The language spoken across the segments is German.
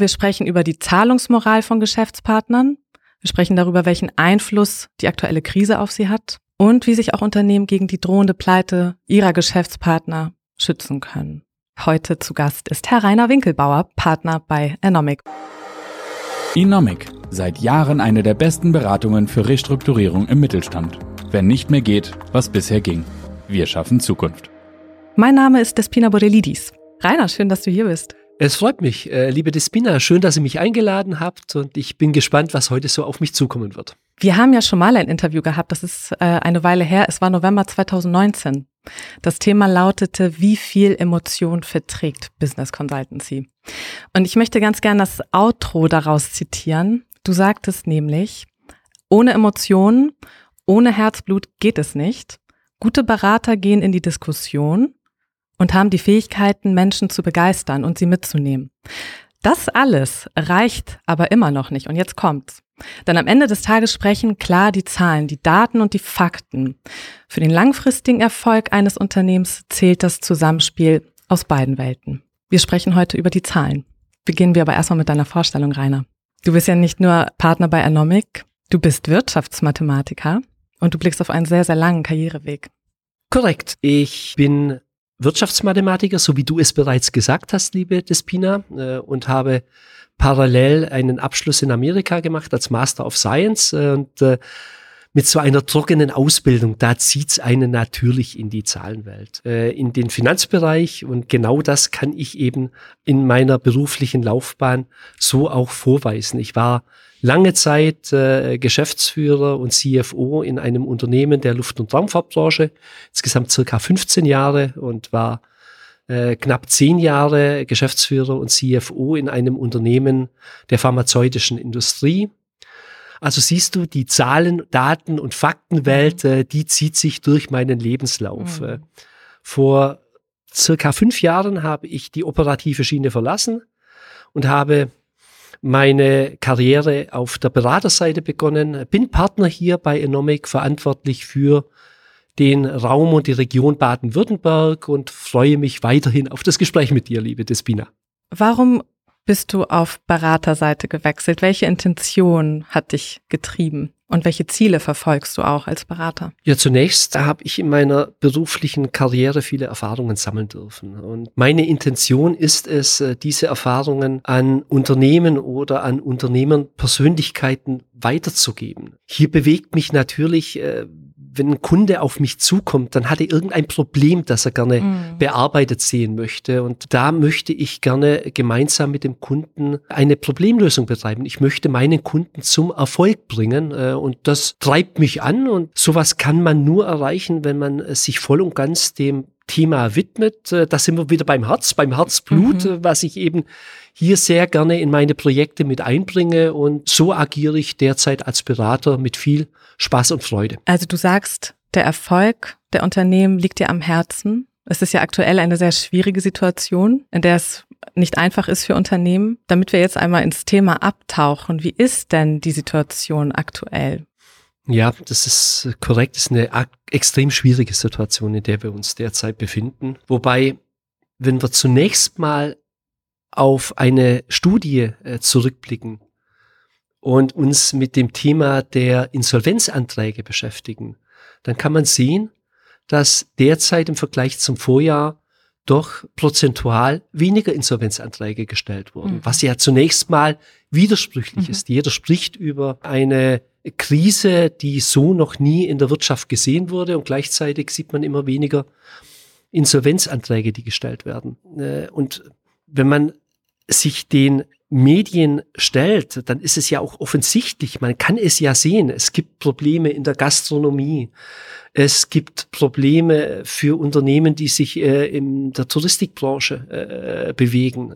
Wir sprechen über die Zahlungsmoral von Geschäftspartnern. Wir sprechen darüber, welchen Einfluss die aktuelle Krise auf sie hat und wie sich auch Unternehmen gegen die drohende Pleite ihrer Geschäftspartner schützen können. Heute zu Gast ist Herr Rainer Winkelbauer, Partner bei Enomic. Enomic, seit Jahren eine der besten Beratungen für Restrukturierung im Mittelstand. Wenn nicht mehr geht, was bisher ging. Wir schaffen Zukunft. Mein Name ist Despina Borelidis. Rainer, schön, dass du hier bist. Es freut mich, äh, liebe Despina. Schön, dass ihr mich eingeladen habt und ich bin gespannt, was heute so auf mich zukommen wird. Wir haben ja schon mal ein Interview gehabt, das ist äh, eine Weile her. Es war November 2019. Das Thema lautete, wie viel Emotion verträgt Business Consultancy? Und ich möchte ganz gern das Outro daraus zitieren. Du sagtest nämlich, ohne Emotionen, ohne Herzblut geht es nicht. Gute Berater gehen in die Diskussion und haben die Fähigkeiten, Menschen zu begeistern und sie mitzunehmen. Das alles reicht aber immer noch nicht. Und jetzt kommt's. Denn am Ende des Tages sprechen klar die Zahlen, die Daten und die Fakten. Für den langfristigen Erfolg eines Unternehmens zählt das Zusammenspiel aus beiden Welten. Wir sprechen heute über die Zahlen. Beginnen wir aber erstmal mit deiner Vorstellung, Rainer. Du bist ja nicht nur Partner bei Anomic, du bist Wirtschaftsmathematiker und du blickst auf einen sehr, sehr langen Karriereweg. Korrekt. Ich bin Wirtschaftsmathematiker, so wie du es bereits gesagt hast, liebe Despina, äh, und habe parallel einen Abschluss in Amerika gemacht als Master of Science äh, und äh, mit so einer trockenen Ausbildung, da zieht's einen natürlich in die Zahlenwelt, äh, in den Finanzbereich und genau das kann ich eben in meiner beruflichen Laufbahn so auch vorweisen. Ich war lange Zeit äh, Geschäftsführer und CFO in einem Unternehmen der Luft- und Raumfahrtbranche, insgesamt circa 15 Jahre und war äh, knapp zehn Jahre Geschäftsführer und CFO in einem Unternehmen der pharmazeutischen Industrie. Also siehst du, die Zahlen, Daten und Faktenwelt, mhm. äh, die zieht sich durch meinen Lebenslauf. Mhm. Äh, vor circa fünf Jahren habe ich die operative Schiene verlassen und habe meine Karriere auf der Beraterseite begonnen, bin Partner hier bei Enomic, verantwortlich für den Raum und die Region Baden-Württemberg und freue mich weiterhin auf das Gespräch mit dir, liebe Despina. Warum bist du auf Beraterseite gewechselt? Welche Intention hat dich getrieben? Und welche Ziele verfolgst du auch als Berater? Ja, zunächst habe ich in meiner beruflichen Karriere viele Erfahrungen sammeln dürfen. Und meine Intention ist es, äh, diese Erfahrungen an Unternehmen oder an Unternehmern, Persönlichkeiten weiterzugeben. Hier bewegt mich natürlich, äh, wenn ein Kunde auf mich zukommt, dann hat er irgendein Problem, das er gerne mhm. bearbeitet sehen möchte. Und da möchte ich gerne gemeinsam mit dem Kunden eine Problemlösung betreiben. Ich möchte meinen Kunden zum Erfolg bringen. Äh, und das treibt mich an. Und sowas kann man nur erreichen, wenn man sich voll und ganz dem Thema widmet. Äh, da sind wir wieder beim Herz, beim Herzblut, mhm. was ich eben hier sehr gerne in meine Projekte mit einbringe. Und so agiere ich derzeit als Berater mit viel Spaß und Freude. Also du sagst, der Erfolg der Unternehmen liegt dir am Herzen. Es ist ja aktuell eine sehr schwierige Situation, in der es nicht einfach ist für Unternehmen. Damit wir jetzt einmal ins Thema abtauchen, wie ist denn die Situation aktuell? Ja, das ist korrekt. Das ist eine extrem schwierige Situation, in der wir uns derzeit befinden. Wobei, wenn wir zunächst mal auf eine Studie äh, zurückblicken und uns mit dem Thema der Insolvenzanträge beschäftigen, dann kann man sehen, dass derzeit im Vergleich zum Vorjahr doch prozentual weniger Insolvenzanträge gestellt wurden, mhm. was ja zunächst mal widersprüchlich mhm. ist. Jeder spricht über eine Krise, die so noch nie in der Wirtschaft gesehen wurde und gleichzeitig sieht man immer weniger Insolvenzanträge, die gestellt werden. Äh, und wenn man sich den Medien stellt, dann ist es ja auch offensichtlich, man kann es ja sehen, es gibt Probleme in der Gastronomie, es gibt Probleme für Unternehmen, die sich äh, in der Touristikbranche äh, bewegen.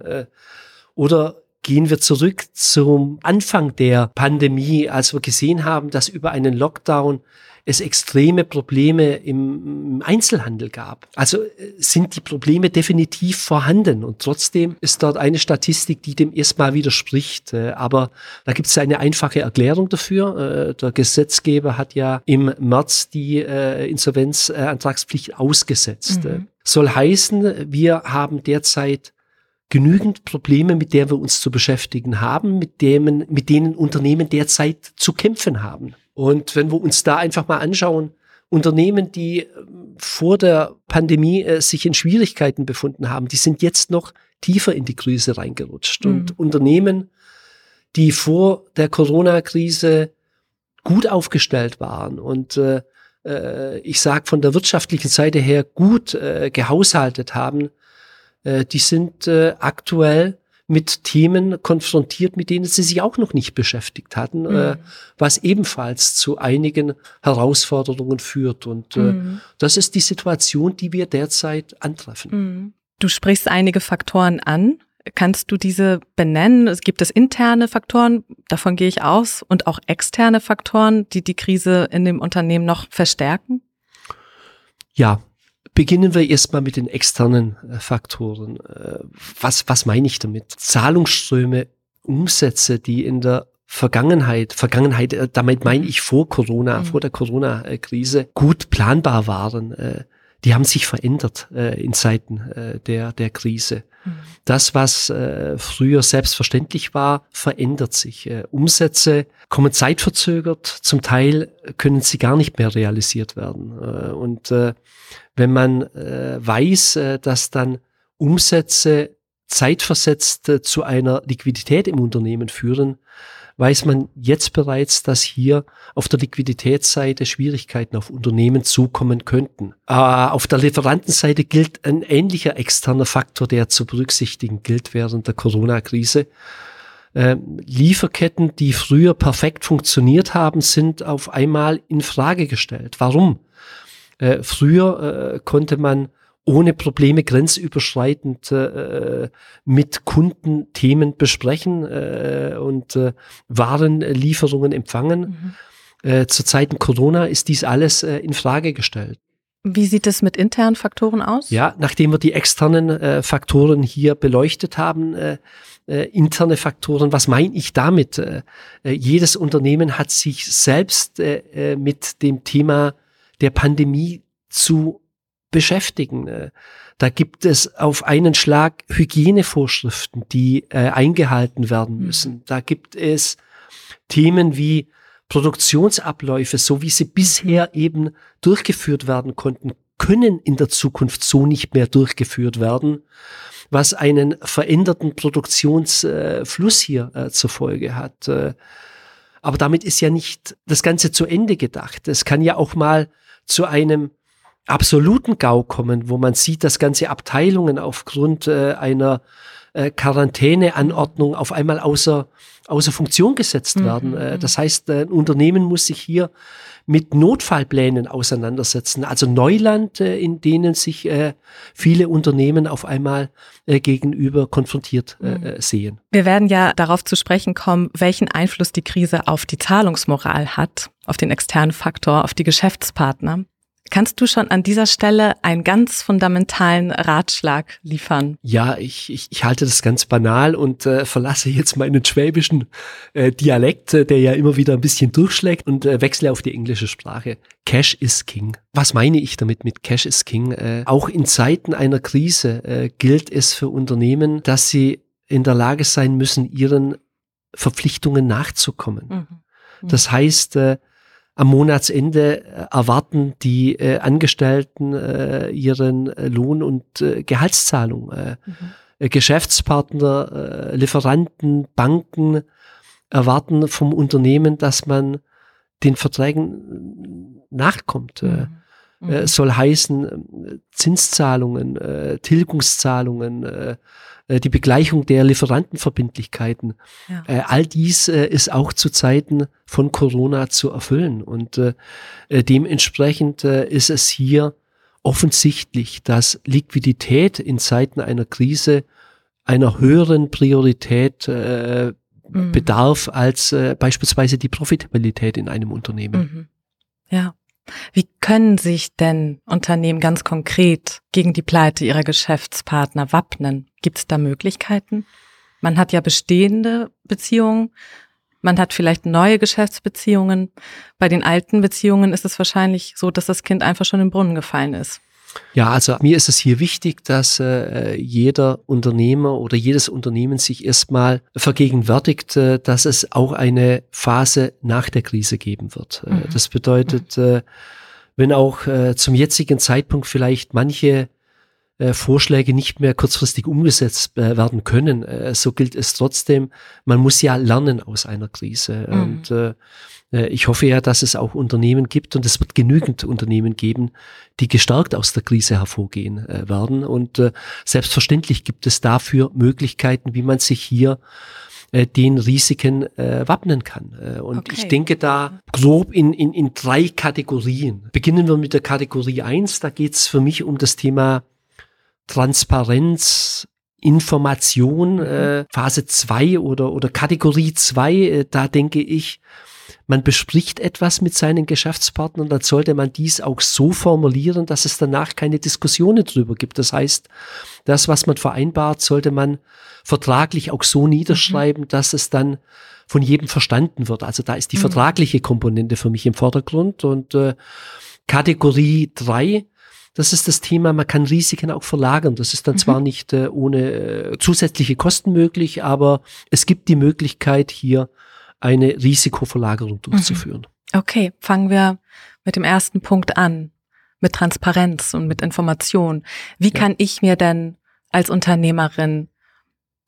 Oder gehen wir zurück zum Anfang der Pandemie, als wir gesehen haben, dass über einen Lockdown es extreme Probleme im Einzelhandel gab. Also äh, sind die Probleme definitiv vorhanden und trotzdem ist dort eine Statistik, die dem erstmal widerspricht. Äh, aber da gibt es eine einfache Erklärung dafür. Äh, der Gesetzgeber hat ja im März die Insolvenzantragspflicht ausgesetzt. Mhm. Soll heißen, wir haben derzeit genügend Probleme, mit denen wir uns zu beschäftigen haben, mit denen, mit denen Unternehmen derzeit zu kämpfen haben. Und wenn wir uns da einfach mal anschauen, Unternehmen, die ähm, vor der Pandemie äh, sich in Schwierigkeiten befunden haben, die sind jetzt noch tiefer in die Krise reingerutscht. Mhm. Und Unternehmen, die vor der Corona-Krise gut aufgestellt waren und äh, äh, ich sage von der wirtschaftlichen Seite her gut äh, gehaushaltet haben, äh, die sind äh, aktuell mit Themen konfrontiert, mit denen sie sich auch noch nicht beschäftigt hatten, mhm. äh, was ebenfalls zu einigen Herausforderungen führt. Und äh, mhm. das ist die Situation, die wir derzeit antreffen. Mhm. Du sprichst einige Faktoren an. Kannst du diese benennen? Es gibt es interne Faktoren, davon gehe ich aus, und auch externe Faktoren, die die Krise in dem Unternehmen noch verstärken? Ja, Beginnen wir erstmal mit den externen äh, Faktoren. Äh, was, was meine ich damit? Zahlungsströme, Umsätze, die in der Vergangenheit, Vergangenheit, äh, damit meine ich vor Corona, mhm. vor der Corona-Krise, gut planbar waren, die haben sich verändert in Zeiten der, der Krise. Mhm. Das, was früher selbstverständlich war, verändert sich. Umsätze kommen zeitverzögert, zum Teil können sie gar nicht mehr realisiert werden. und wenn man äh, weiß, äh, dass dann Umsätze zeitversetzt äh, zu einer Liquidität im Unternehmen führen, weiß man jetzt bereits, dass hier auf der Liquiditätsseite Schwierigkeiten auf Unternehmen zukommen könnten. Äh, auf der Lieferantenseite gilt ein ähnlicher externer Faktor, der zu berücksichtigen gilt während der Corona-Krise. Äh, Lieferketten, die früher perfekt funktioniert haben, sind auf einmal in Frage gestellt. Warum? Äh, früher äh, konnte man ohne Probleme grenzüberschreitend äh, mit Kunden Themen besprechen äh, und äh, Warenlieferungen empfangen. Mhm. Äh, zu Zeiten Corona ist dies alles äh, in Frage gestellt. Wie sieht es mit internen Faktoren aus? Ja, nachdem wir die externen äh, Faktoren hier beleuchtet haben, äh, äh, interne Faktoren, was meine ich damit? Äh, äh, jedes Unternehmen hat sich selbst äh, mit dem Thema der Pandemie zu beschäftigen. Äh, da gibt es auf einen Schlag Hygienevorschriften, die äh, eingehalten werden mhm. müssen. Da gibt es Themen wie Produktionsabläufe, so wie sie bisher eben durchgeführt werden konnten, können in der Zukunft so nicht mehr durchgeführt werden, was einen veränderten Produktionsfluss hier äh, zur Folge hat. Äh, aber damit ist ja nicht das Ganze zu Ende gedacht. Es kann ja auch mal zu einem absoluten GAU kommen, wo man sieht, dass ganze Abteilungen aufgrund äh, einer äh, Quarantäneanordnung auf einmal außer, außer Funktion gesetzt mhm. werden. Äh, mhm. das heißt, ein Unternehmen muss sich hier mit Notfallplänen auseinandersetzen. Also Neuland, äh, in denen sich äh, viele Unternehmen auf einmal äh, gegenüber konfrontiert äh, mhm. sehen. Wir werden ja darauf zu sprechen kommen, welchen Einfluss die Krise auf die Zahlungsmoral hat, auf den externen Faktor, auf die Geschäftspartner. Kannst du schon an dieser Stelle einen ganz fundamentalen Ratschlag liefern? Ja, ich, ich, ich halte das ganz banal und äh, verlasse jetzt meinen schwäbischen äh, Dialekt, äh, der ja immer wieder ein bisschen durchschlägt und äh, wechsle auf die englische Sprache. Cash is King. Was meine ich damit mit Cash is King? Äh, auch in Zeiten einer Krise äh, gilt es für Unternehmen, dass sie in der Lage sein müssen, ihren Verpflichtungen nachzukommen. Mhm. Mhm. Das heißt, äh, am Monatsende äh, erwarten die äh, Angestellten äh, ihren äh, Lohn und äh, Gehaltszahlung. Äh, mhm. Äh, Geschäftspartner, äh, Lieferanten, Banken erwarten vom Unternehmen, dass man den Verträgen nachkommt. Mhm. Mhm. soll heißen Zinszahlungen, äh, Tilgungszahlungen, äh, äh, die Begleichung der Lieferantenverbindlichkeiten. Ja. Äh, all dies äh, ist auch zu Zeiten von Corona zu erfüllen. Und äh, äh dementsprechend äh, ist es hier offensichtlich, dass Liquidität in Zeiten einer Krise einer höheren Priorität äh, mhm. bedarf als äh, beispielsweise die Profitabilität in einem Unternehmen. Mhm. Ja. Können sich denn Unternehmen ganz konkret gegen die Pleite ihrer Geschäftspartner wappnen? Gibt es da Möglichkeiten? Man hat ja bestehende Beziehungen, man hat vielleicht neue Geschäftsbeziehungen. Bei den alten Beziehungen ist es wahrscheinlich so, dass das Kind einfach schon im Brunnen gefallen ist. Ja, also mir ist es hier wichtig, dass äh, jeder Unternehmer oder jedes Unternehmen sich erstmal vergegenwärtigt, äh, dass es auch eine Phase nach der Krise geben wird. Äh, mhm. Das bedeutet, äh, wenn auch äh, zum jetzigen Zeitpunkt vielleicht manche äh, Vorschläge nicht mehr kurzfristig umgesetzt äh, werden können, äh, so gilt es trotzdem, man muss ja lernen aus einer Krise. Mhm. Und äh, äh, ich hoffe ja, dass es auch Unternehmen gibt und es wird genügend Unternehmen geben, die gestärkt aus der Krise hervorgehen äh, werden. Und äh, selbstverständlich gibt es dafür Möglichkeiten, wie man sich hier äh, den Risiken äh, wappnen kann. Äh, und okay. ich denke da grob in, in, in drei Kategorien. Beginnen wir mit der Kategorie eins. Da geht es für mich um das Thema Transparenz, Information, mhm. äh, Phase zwei oder, oder Kategorie zwei. Äh, da denke ich, man bespricht etwas mit seinen Geschäftspartnern, dann sollte man dies auch so formulieren, dass es danach keine Diskussionen drüber gibt. Das heißt, das, was man vereinbart, sollte man vertraglich auch so niederschreiben, mhm. dass es dann von jedem verstanden wird. Also da ist die mhm. vertragliche Komponente für mich im Vordergrund. Und äh, Kategorie drei das ist das Thema, man kann Risiken auch verlagern. Das ist dann mhm. zwar nicht äh, ohne äh, zusätzliche Kosten möglich, aber es gibt die Möglichkeit, hier eine Risikoverlagerung durchzuführen. Mhm. Okay, fangen wir mit dem ersten Punkt an, mit Transparenz und mit Information. Wie ja. kann ich mir denn als Unternehmerin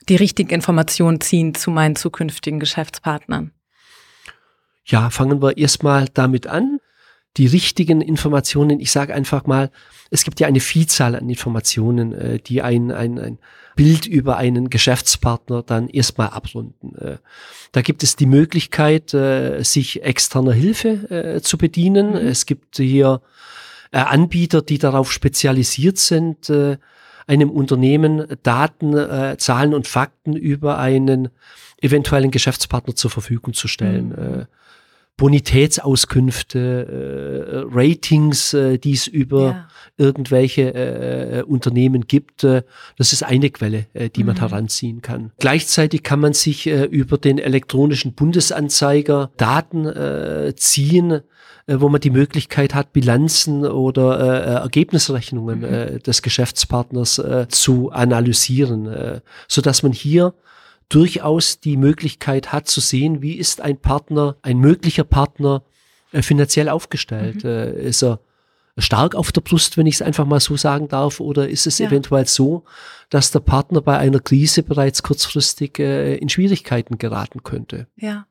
die richtigen Informationen ziehen zu meinen zukünftigen Geschäftspartnern? Ja, fangen wir erstmal damit an. Die richtigen Informationen, ich sage einfach mal, es gibt ja eine Vielzahl an Informationen, äh, die ein, ein, ein Bild über einen Geschäftspartner dann erstmal abrunden. Äh, da gibt es die Möglichkeit, äh, sich externer Hilfe äh, zu bedienen. Mhm. Es gibt hier Anbieter, die darauf spezialisiert sind, einem Unternehmen Daten, Zahlen und Fakten über einen eventuellen Geschäftspartner zur Verfügung zu stellen. Mhm. Bonitätsauskünfte, äh, Ratings, äh, die es über ja. irgendwelche äh, Unternehmen gibt. Äh, das ist eine Quelle, äh, die mhm. man heranziehen kann. Gleichzeitig kann man sich äh, über den elektronischen Bundesanzeiger Daten äh, ziehen, äh, wo man die Möglichkeit hat, Bilanzen oder äh, Ergebnisrechnungen mhm. äh, des Geschäftspartners äh, zu analysieren, äh, so dass man hier durchaus die Möglichkeit hat zu sehen, wie ist ein Partner, ein möglicher Partner äh, finanziell aufgestellt. Mhm. Äh, ist er stark auf der Brust, wenn ich es einfach mal so sagen darf, oder ist es ja. eventuell so, dass der Partner bei einer Krise bereits kurzfristig äh, in Schwierigkeiten geraten könnte? Ja.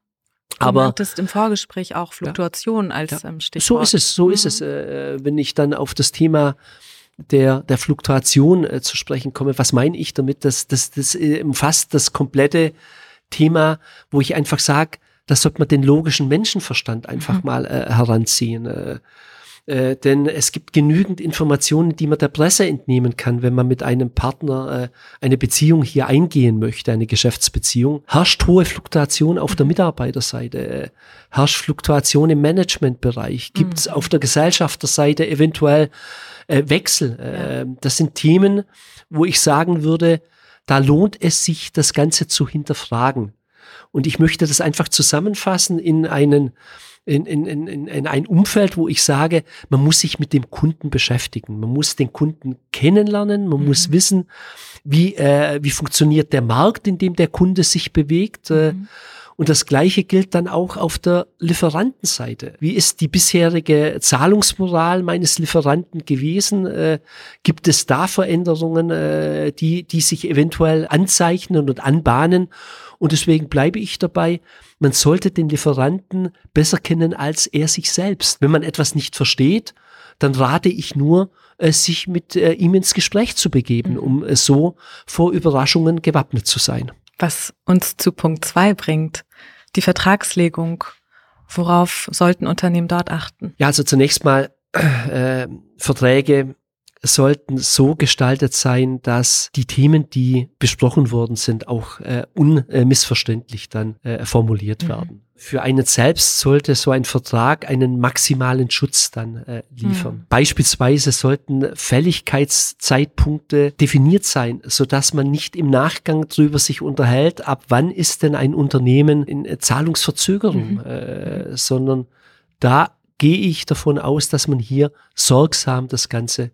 Du aber das im Vorgespräch auch Fluktuation ja, als ja. Ähm, Stichwort. So ist es, so mhm. ist es. Äh, wenn ich dann auf das Thema der, der Fluktuation äh, zu sprechen komme. Was meine ich damit? Das, das, das äh, umfasst das komplette Thema, wo ich einfach sage, das sollte man den logischen Menschenverstand einfach mhm. mal äh, heranziehen. Äh, äh, denn es gibt genügend Informationen, die man der Presse entnehmen kann, wenn man mit einem Partner äh, eine Beziehung hier eingehen möchte, eine Geschäftsbeziehung. Herrscht hohe Fluktuation auf der Mitarbeiterseite, äh, herrscht Fluktuation im Managementbereich, gibt es mhm. auf der Gesellschafterseite eventuell äh, Wechsel. Äh. Das sind Themen, wo ich sagen würde, da lohnt es sich, das Ganze zu hinterfragen. Und ich möchte das einfach zusammenfassen in einen in, in, in, in ein Umfeld, wo ich sage, man muss sich mit dem Kunden beschäftigen. Man muss den Kunden kennenlernen, man mhm. muss wissen, wie, äh, wie funktioniert der Markt, in dem der Kunde sich bewegt. Äh, mhm. Und das Gleiche gilt dann auch auf der Lieferantenseite. Wie ist die bisherige Zahlungsmoral meines Lieferanten gewesen? Äh, gibt es da Veränderungen, äh, die, die sich eventuell anzeichnen und anbahnen? Und deswegen bleibe ich dabei, man sollte den Lieferanten besser kennen als er sich selbst. Wenn man etwas nicht versteht, dann rate ich nur, äh, sich mit äh, ihm ins Gespräch zu begeben, mhm. um äh, so vor Überraschungen gewappnet zu sein. Was uns zu Punkt zwei bringt, die Vertragslegung. Worauf sollten Unternehmen dort achten? Ja, also zunächst mal äh, Verträge sollten so gestaltet sein, dass die Themen, die besprochen worden sind, auch äh, unmissverständlich dann äh, formuliert mhm. werden. Für einen selbst sollte so ein Vertrag einen maximalen Schutz dann äh, liefern. Mhm. Beispielsweise sollten Fälligkeitszeitpunkte definiert sein, so dass man nicht im Nachgang darüber sich unterhält, ab wann ist denn ein Unternehmen in äh, Zahlungsverzögerung, mhm. äh, sondern da gehe ich davon aus, dass man hier sorgsam das Ganze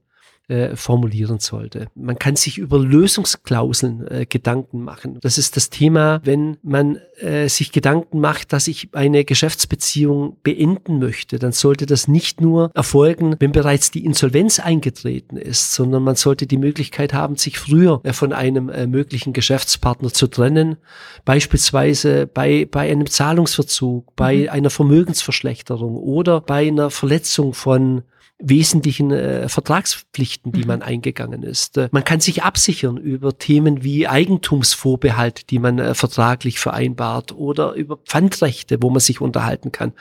äh, formulieren sollte. Man kann sich über Lösungsklauseln äh, Gedanken machen. Das ist das Thema, wenn man äh, sich Gedanken macht, dass ich eine Geschäftsbeziehung beenden möchte, dann sollte das nicht nur erfolgen, wenn bereits die Insolvenz eingetreten ist, sondern man sollte die Möglichkeit haben, sich früher äh, von einem äh, möglichen Geschäftspartner zu trennen, beispielsweise bei, bei einem Zahlungsverzug, bei mhm. einer Vermögensverschlechterung oder bei einer Verletzung von wesentlichen äh, Vertragspflichten, die mhm. man eingegangen ist. Äh, man kann sich absichern über Themen wie Eigentumsvorbehalt, die man äh, vertraglich vereinbart oder über Pfandrechte, wo man sich unterhalten kann.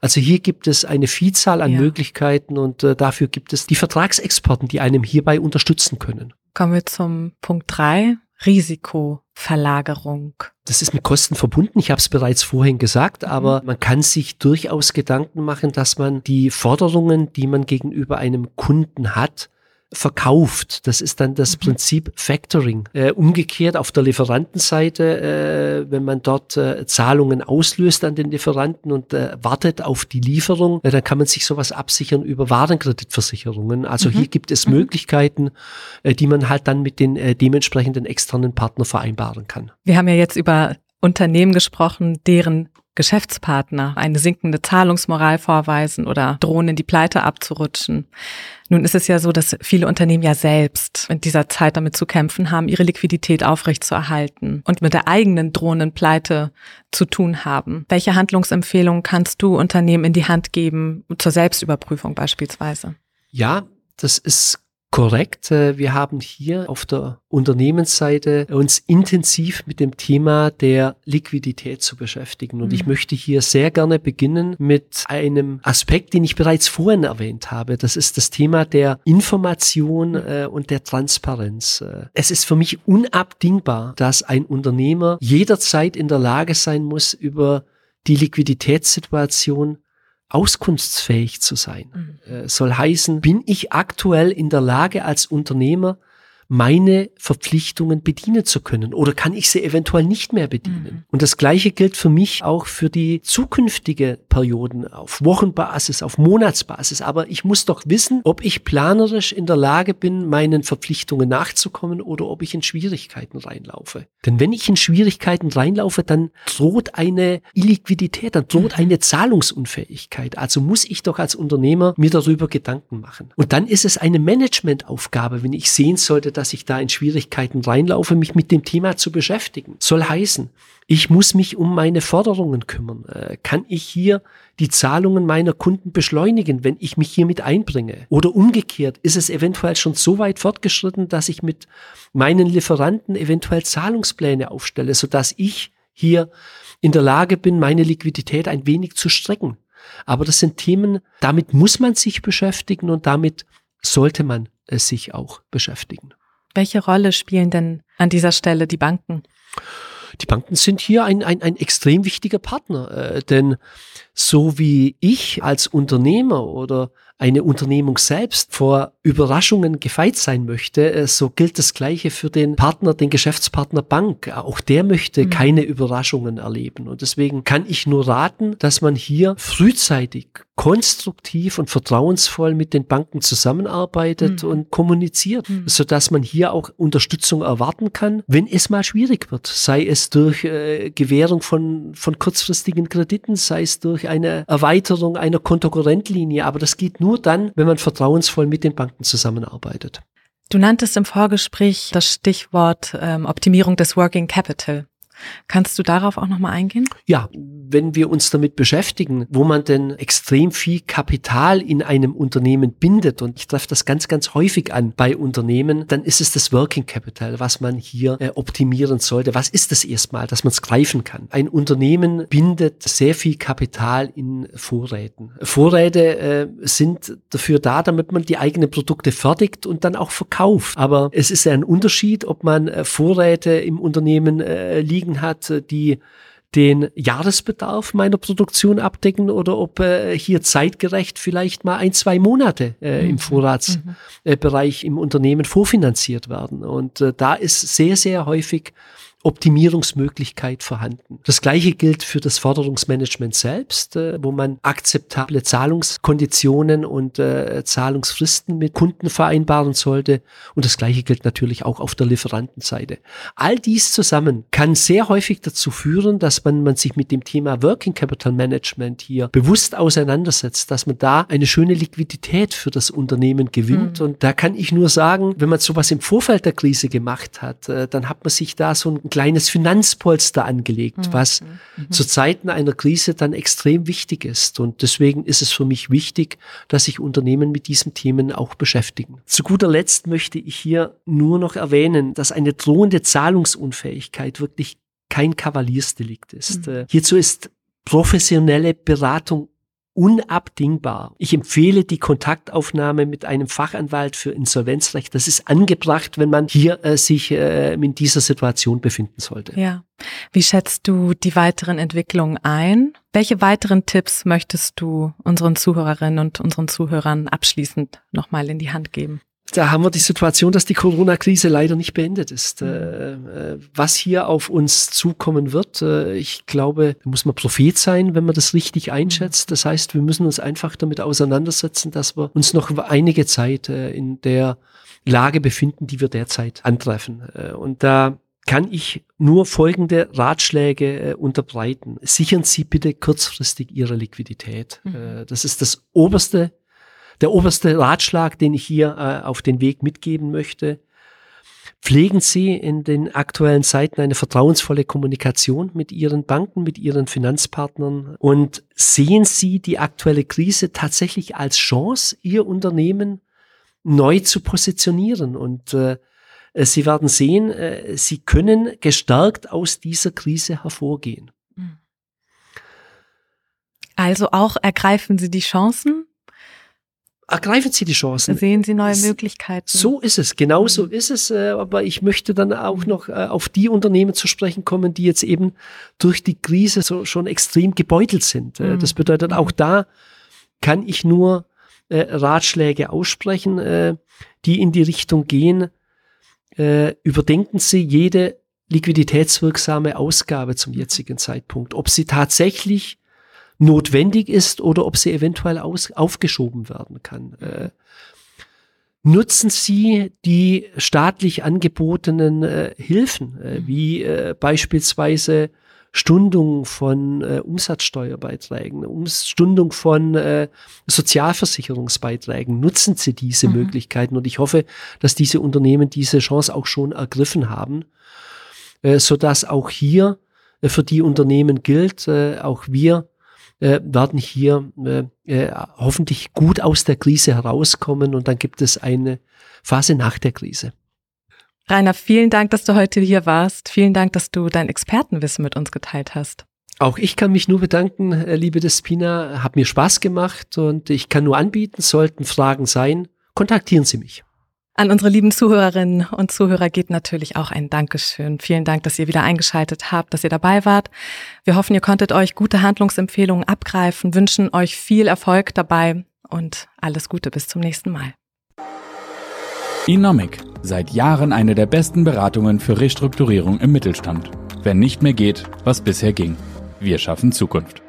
Also hier gibt es eine Vielzahl an ja. Möglichkeiten und äh, dafür gibt es die Vertragsexperten, die einem hierbei unterstützen können. Kommen wir zum Punkt drei. Risikoverlagerung. Das ist mit Kosten verbunden. Ich habe es bereits vorhin gesagt, mhm. aber man kann sich durchaus Gedanken machen, dass man die Forderungen, die man gegenüber einem Kunden hat, verkauft. Das ist dann das mhm. Prinzip Factoring. Äh, umgekehrt auf der Lieferantenseite, äh, wenn man dort äh, Zahlungen auslöst an den Lieferanten und äh, wartet auf die Lieferung, äh, dann kann man sich sowas absichern über Warenkreditversicherungen. Also mhm. hier gibt es mhm. Möglichkeiten, äh, die man halt dann mit den dementsprechenden externen Partner vereinbaren kann. Wir haben ja jetzt über Unternehmen gesprochen, deren Geschäftspartner eine sinkende Zahlungsmoral vorweisen oder drohen in die Pleite abzurutschen. Nun ist es ja so, dass viele Unternehmen ja selbst in dieser Zeit damit zu kämpfen haben, ihre Liquidität aufrechtzuerhalten und mit der eigenen drohenden Pleite zu tun haben. Welche Handlungsempfehlungen kannst du Unternehmen in die Hand geben, zur Selbstüberprüfung beispielsweise? Ja, das ist korrekt. Äh, wir haben hier auf der Unternehmensseite uns intensiv mit dem Thema der Liquidität zu beschäftigen. Und mhm. ich möchte hier sehr gerne beginnen mit einem Aspekt, den ich bereits vorhin erwähnt habe. Das ist das Thema der Information äh, und der Transparenz. Äh, es ist für mich unabdingbar, dass ein Unternehmer jederzeit in der Lage sein muss, über die Liquiditätssituation auskunftsfähig zu sein. Mhm. Äh, soll heißen, bin ich aktuell in der Lage als Unternehmer meine Verpflichtungen bedienen zu können oder kann ich sie eventuell nicht mehr bedienen. Mhm. Und das Gleiche gilt für mich auch für die zukünftige Perioden auf Wochenbasis, auf Monatsbasis. Aber ich muss doch wissen, ob ich planerisch in der Lage bin, meinen Verpflichtungen nachzukommen oder ob ich in Schwierigkeiten reinlaufe. Denn wenn ich in Schwierigkeiten reinlaufe, dann droht eine Illiquidität, dann droht mhm. eine Zahlungsunfähigkeit. Also muss ich doch als Unternehmer mir darüber Gedanken machen. Und dann ist es eine Managementaufgabe, wenn ich sehen sollte, dass ich da in Schwierigkeiten reinlaufe, mich mit dem Thema zu beschäftigen. Soll heißen, ich muss mich um meine Forderungen kümmern. Äh, kann ich hier die Zahlungen meiner Kunden beschleunigen, wenn ich mich hier mit einbringe? Oder umgekehrt, ist es eventuell schon so weit fortgeschritten, dass ich mit meinen Lieferanten eventuell Zahlungspläne aufstelle, sodass ich hier in der Lage bin, meine Liquidität ein wenig zu strecken. Aber das sind Themen, damit muss man sich beschäftigen und damit sollte man es sich auch beschäftigen. Welche Rolle spielen denn an dieser Stelle die Banken? Die Banken sind hier ein, ein, ein extrem wichtiger Partner, äh, denn so wie ich als Unternehmer oder eine Unternehmung selbst vor Überraschungen gefeit sein möchte, äh, so gilt das Gleiche für den Partner, den Geschäftspartner Bank. Auch der möchte mhm. keine Überraschungen erleben. Und deswegen kann ich nur raten, dass man hier frühzeitig konstruktiv und vertrauensvoll mit den Banken zusammenarbeitet mhm. und kommuniziert, mhm. so dass man hier auch Unterstützung erwarten kann, wenn es mal schwierig wird, sei es durch äh, Gewährung von, von kurzfristigen Krediten, sei es durch eine Erweiterung einer Kontokorrentlinie, aber das geht nur dann, wenn man vertrauensvoll mit den Banken zusammenarbeitet. Du nanntest im Vorgespräch das Stichwort ähm, Optimierung des Working Capital. Kannst du darauf auch nochmal eingehen? Ja, wenn wir uns damit beschäftigen, wo man denn extrem viel Kapital in einem Unternehmen bindet, und ich treffe das ganz, ganz häufig an bei Unternehmen, dann ist es das Working Capital, was man hier äh, optimieren sollte. Was ist das erstmal, dass man es greifen kann? Ein Unternehmen bindet sehr viel Kapital in Vorräten. Vorräte äh, sind dafür da, damit man die eigenen Produkte fertigt und dann auch verkauft. Aber es ist ja ein Unterschied, ob man äh, Vorräte im Unternehmen äh, liegen liegen hat, die den Jahresbedarf meiner Produktion abdecken oder ob äh, hier zeitgerecht vielleicht mal ein, zwei Monate äh, mhm. im Vorratsbereich mhm. äh, im Unternehmen vorfinanziert werden. Und äh, da ist sehr, sehr häufig Optimierungsmöglichkeit vorhanden. Das gleiche gilt für das Forderungsmanagement selbst, äh, wo man akzeptable Zahlungskonditionen und äh, Zahlungsfristen mit Kunden vereinbaren sollte. Und das gleiche gilt natürlich auch auf der Lieferantenseite. All dies zusammen kann sehr häufig dazu führen, dass man, man sich mit dem Thema Working Capital Management hier bewusst auseinandersetzt, dass man da eine schöne Liquidität für das Unternehmen gewinnt. Mhm. Und da kann ich nur sagen, wenn man sowas im Vorfeld der Krise gemacht hat, äh, dann hat man sich da so ein kleines Finanzpolster angelegt, mhm. was mhm. zu Zeiten einer Krise dann extrem wichtig ist. Und deswegen ist es für mich wichtig, dass sich Unternehmen mit diesen Themen auch beschäftigen. Zu guter Letzt möchte ich hier nur noch erwähnen, dass eine drohende Zahlungsunfähigkeit wirklich kein Kavaliersdelikt ist. Mhm. Äh, hierzu ist professionelle Beratung unabdingbar. Ich empfehle die Kontaktaufnahme mit einem Fachanwalt für Insolvenzrecht. Das ist angebracht, wenn man hier äh, sich äh, in dieser Situation befinden sollte. Ja. Wie schätzt du die weiteren Entwicklungen ein? Welche weiteren Tipps möchtest du unseren Zuhörerinnen und unseren Zuhörern abschließend nochmal in die Hand geben? Da haben wir die Situation, dass die Corona-Krise leider nicht beendet ist. Äh, äh, was hier auf uns zukommen wird, äh, ich glaube, da muss man Prophet sein, wenn man das richtig einschätzt. Das heißt, wir müssen uns einfach damit auseinandersetzen, dass wir uns noch einige Zeit in der Lage befinden, die wir derzeit antreffen. Und da kann ich nur folgende Ratschläge unterbreiten. Sichern Sie bitte kurzfristig Ihre Liquidität. Mhm. das ist das oberste der oberste Ratschlag, den ich hier äh, auf den Weg mitgeben möchte. Pflegen Sie in den aktuellen Zeiten eine vertrauensvolle Kommunikation mit Ihren Banken, mit Ihren Finanzpartnern und sehen Sie die aktuelle Krise tatsächlich als Chance, Ihr Unternehmen neu zu positionieren. Und äh, Sie werden sehen, äh, Sie können gestärkt aus dieser Krise hervorgehen. Also auch ergreifen Sie die Chancen, ergreifen Sie die Chancen. Sehen Sie neue Möglichkeiten. So ist es, genau so mhm. ist es. Äh, aber ich möchte dann auch mhm. noch äh, auf die Unternehmen zu sprechen kommen, die jetzt eben durch die Krise so schon extrem gebeutelt sind. Äh, das mhm. bedeutet, auch da kann ich nur Ratschläge aussprechen, die in die Richtung gehen. Überdenken Sie jede liquiditätswirksame Ausgabe zum jetzigen Zeitpunkt, ob sie tatsächlich notwendig ist oder ob sie eventuell aus, aufgeschoben werden kann. Äh, nutzen Sie die staatlich angebotenen äh, Hilfen, äh, mhm. wie äh, beispielsweise Stundung von äh, Umsatzsteuerbeiträgen, Umstundung von äh, Sozialversicherungsbeiträgen. Nutzen Sie diese mhm. Möglichkeiten und ich hoffe, dass diese Unternehmen diese Chance auch schon ergriffen haben, äh, so dass auch hier äh, für die Unternehmen gilt, äh, auch wir äh, werden hier äh, äh, hoffentlich gut aus der Krise herauskommen und dann gibt es eine Phase nach der Krise. Rainer, vielen Dank, dass du heute hier warst. Vielen Dank, dass du dein Expertenwissen mit uns geteilt hast. Auch ich kann mich nur bedanken, äh, liebe Despina. Hat mir Spaß gemacht und ich kann nur anbieten, sollten Fragen sein, kontaktieren Sie mich. An unsere lieben Zuhörerinnen und Zuhörer geht natürlich auch ein Dankeschön. Vielen Dank, dass ihr wieder eingeschaltet habt, dass ihr dabei wart. Wir hoffen, ihr konntet euch gute Handlungsempfehlungen abgreifen, wünschen euch viel Erfolg dabei und alles Gute bis zum nächsten Mal. Inomic, seit Jahren eine der besten Beratungen für Restrukturierung im Mittelstand. Wenn nicht mehr geht, was bisher ging. Wir schaffen Zukunft.